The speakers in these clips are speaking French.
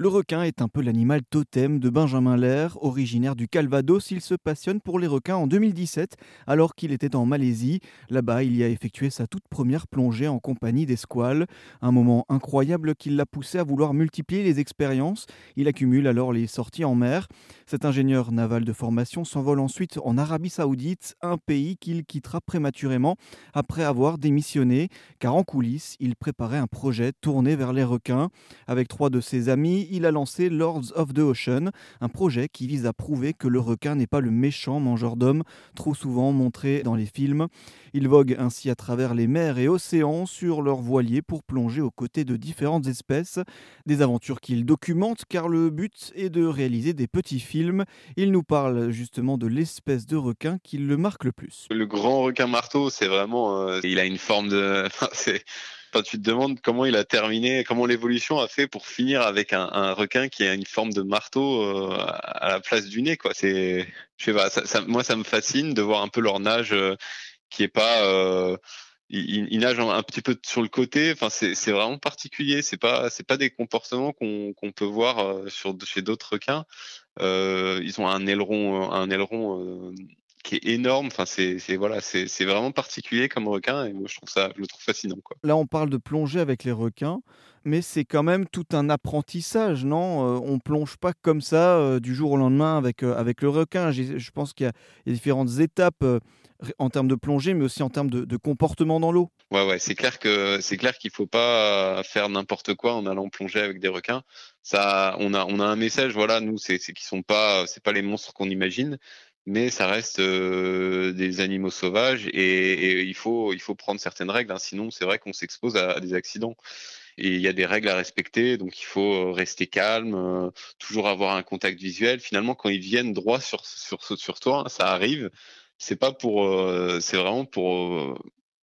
Le requin est un peu l'animal totem de Benjamin Lair, originaire du Calvados. Il se passionne pour les requins en 2017 alors qu'il était en Malaisie. Là-bas, il y a effectué sa toute première plongée en compagnie des squales. Un moment incroyable qui l'a poussé à vouloir multiplier les expériences. Il accumule alors les sorties en mer. Cet ingénieur naval de formation s'envole ensuite en Arabie Saoudite, un pays qu'il quittera prématurément après avoir démissionné, car en coulisses, il préparait un projet tourné vers les requins. Avec trois de ses amis, il a lancé Lords of the Ocean, un projet qui vise à prouver que le requin n'est pas le méchant mangeur d'hommes, trop souvent montré dans les films. Il vogue ainsi à travers les mers et océans sur leur voilier pour plonger aux côtés de différentes espèces. Des aventures qu'il documente car le but est de réaliser des petits films. Il nous parle justement de l'espèce de requin qui le marque le plus. Le grand requin marteau, c'est vraiment. Euh, il a une forme de. tu te demandes comment il a terminé, comment l'évolution a fait pour finir avec un, requin qui a une forme de marteau euh, à la place du nez, quoi. C'est, je sais pas, moi ça me fascine de voir un peu leur nage euh, qui est pas, euh, ils, nagent un, petit peu sur le côté. Enfin, c'est vraiment particulier. C'est pas, c'est pas des comportements qu'on peut voir sur chez d'autres requins. ils ont un aileron, un aileron qui est énorme. Enfin, c'est voilà, c'est vraiment particulier comme requin et moi je trouve ça, je le trouve fascinant. Quoi. Là, on parle de plonger avec les requins, mais c'est quand même tout un apprentissage, non? Euh, On plonge pas comme ça euh, du jour au lendemain avec, euh, avec le requin. Je pense qu'il y, a différentes étapes en termes de plongée, mais aussi en termes de, comportement dans l'eau. Ouais, ouais, c'est clair que c'est clair qu'il faut pas faire n'importe quoi en allant plonger avec des requins. Ça, on a, on a un message, voilà, nous, c'est qu'ils sont pas, c'est pas les monstres qu'on imagine mais ça reste euh, des animaux sauvages et, il, faut, il faut prendre certaines règles, hein. sinon c'est vrai qu'on s'expose à, des accidents. Et il y a des règles à respecter, donc il faut euh, rester calme, euh, toujours avoir un contact visuel. Finalement, quand ils viennent droit sur, sur, sur toi, ça arrive. C'est pas pour, c'est vraiment pour,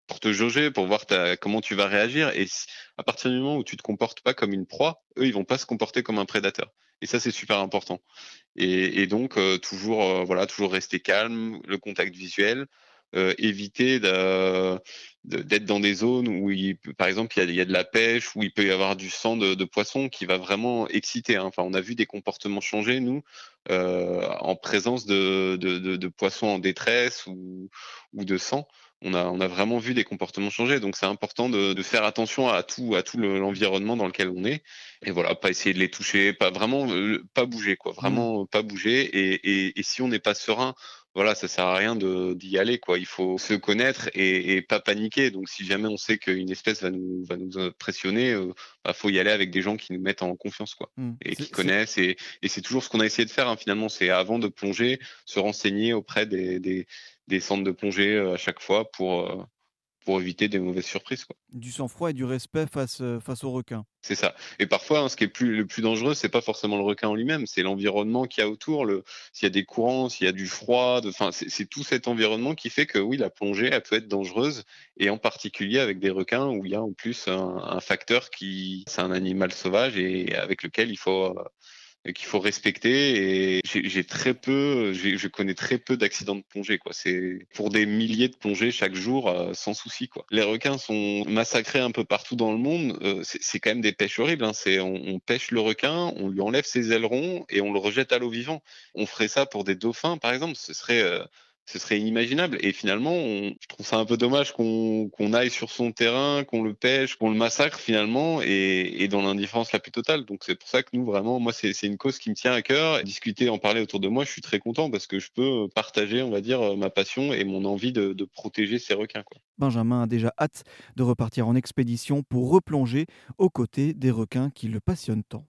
pour te jauger, pour voir comment tu vas réagir. Et à partir du moment où tu te comportes pas comme une proie, eux, ils vont pas se comporter comme un prédateur. Et ça, c'est super important. Et, donc, euh, toujours, euh, voilà, toujours rester calme, le contact visuel, euh, éviter d'être dans des zones où, par exemple, il y, a, de la pêche, où il peut y avoir du sang de, poisson qui va vraiment exciter. Hein. Enfin, on a vu des comportements changer, nous, en présence de, poissons en détresse ou de sang on a, on a vraiment vu des comportements changer. Donc c'est important de, faire attention à tout, à tout l'environnement dans lequel on est. Et voilà, pas essayer de les toucher, pas vraiment, euh, pas bouger quoi, vraiment pas bouger. Et, et, si on n'est pas serein, voilà, ça sert à rien d'y aller quoi. Il faut se connaître et, pas paniquer. Donc si jamais on sait qu'une espèce va nous, va nous impressionner, il euh, bah, faut y aller avec des gens qui nous mettent en confiance quoi, mmh. et qui connaissent. Et, c'est toujours ce qu'on a essayé de faire hein, finalement. C'est avant de plonger, se renseigner auprès des, des des centres de plongée euh, à chaque fois pour, euh, pour éviter des mauvaises surprises. Quoi. Du sang-froid et du respect face, euh, face au requin. C'est ça. Et parfois, hein, ce qui est plus, le plus dangereux, c'est pas forcément le requin en lui-même, c'est l'environnement qu'il y a autour, le, s'il y a des courants, s'il y a du froid, enfin, c'est, tout cet environnement qui fait que oui, la plongée, elle peut être dangereuse, et en particulier avec des requins où il y a en plus un, un facteur qui, c'est un animal sauvage et avec lequel il faut qu'il faut respecter. Et j'ai très peu, je connais très peu d'accidents de plongée. Quoi. C'est pour des milliers de plongées chaque jour, euh, sans souci. Quoi. Les requins sont massacrés un peu partout dans le monde. Euh, c'est quand même des pêches horribles. Hein. C'est on, pêche le requin, on lui enlève ses ailerons et on le rejette à l'eau vivant. On ferait ça pour des dauphins, par exemple. Ce serait euh, ce serait inimaginable. Et finalement, je trouve ça un peu dommage qu'on aille sur son terrain, qu'on le pêche, qu'on le massacre finalement, et, dans l'indifférence la plus totale. Donc c'est pour ça que nous, vraiment, moi, c'est une cause qui me tient à cœur. Discuter, en parler autour de moi, je suis très content parce que je peux partager, on va dire, ma passion et mon envie de, protéger ces requins. Benjamin a déjà hâte de repartir en expédition pour replonger aux côtés des requins qui le passionnent tant.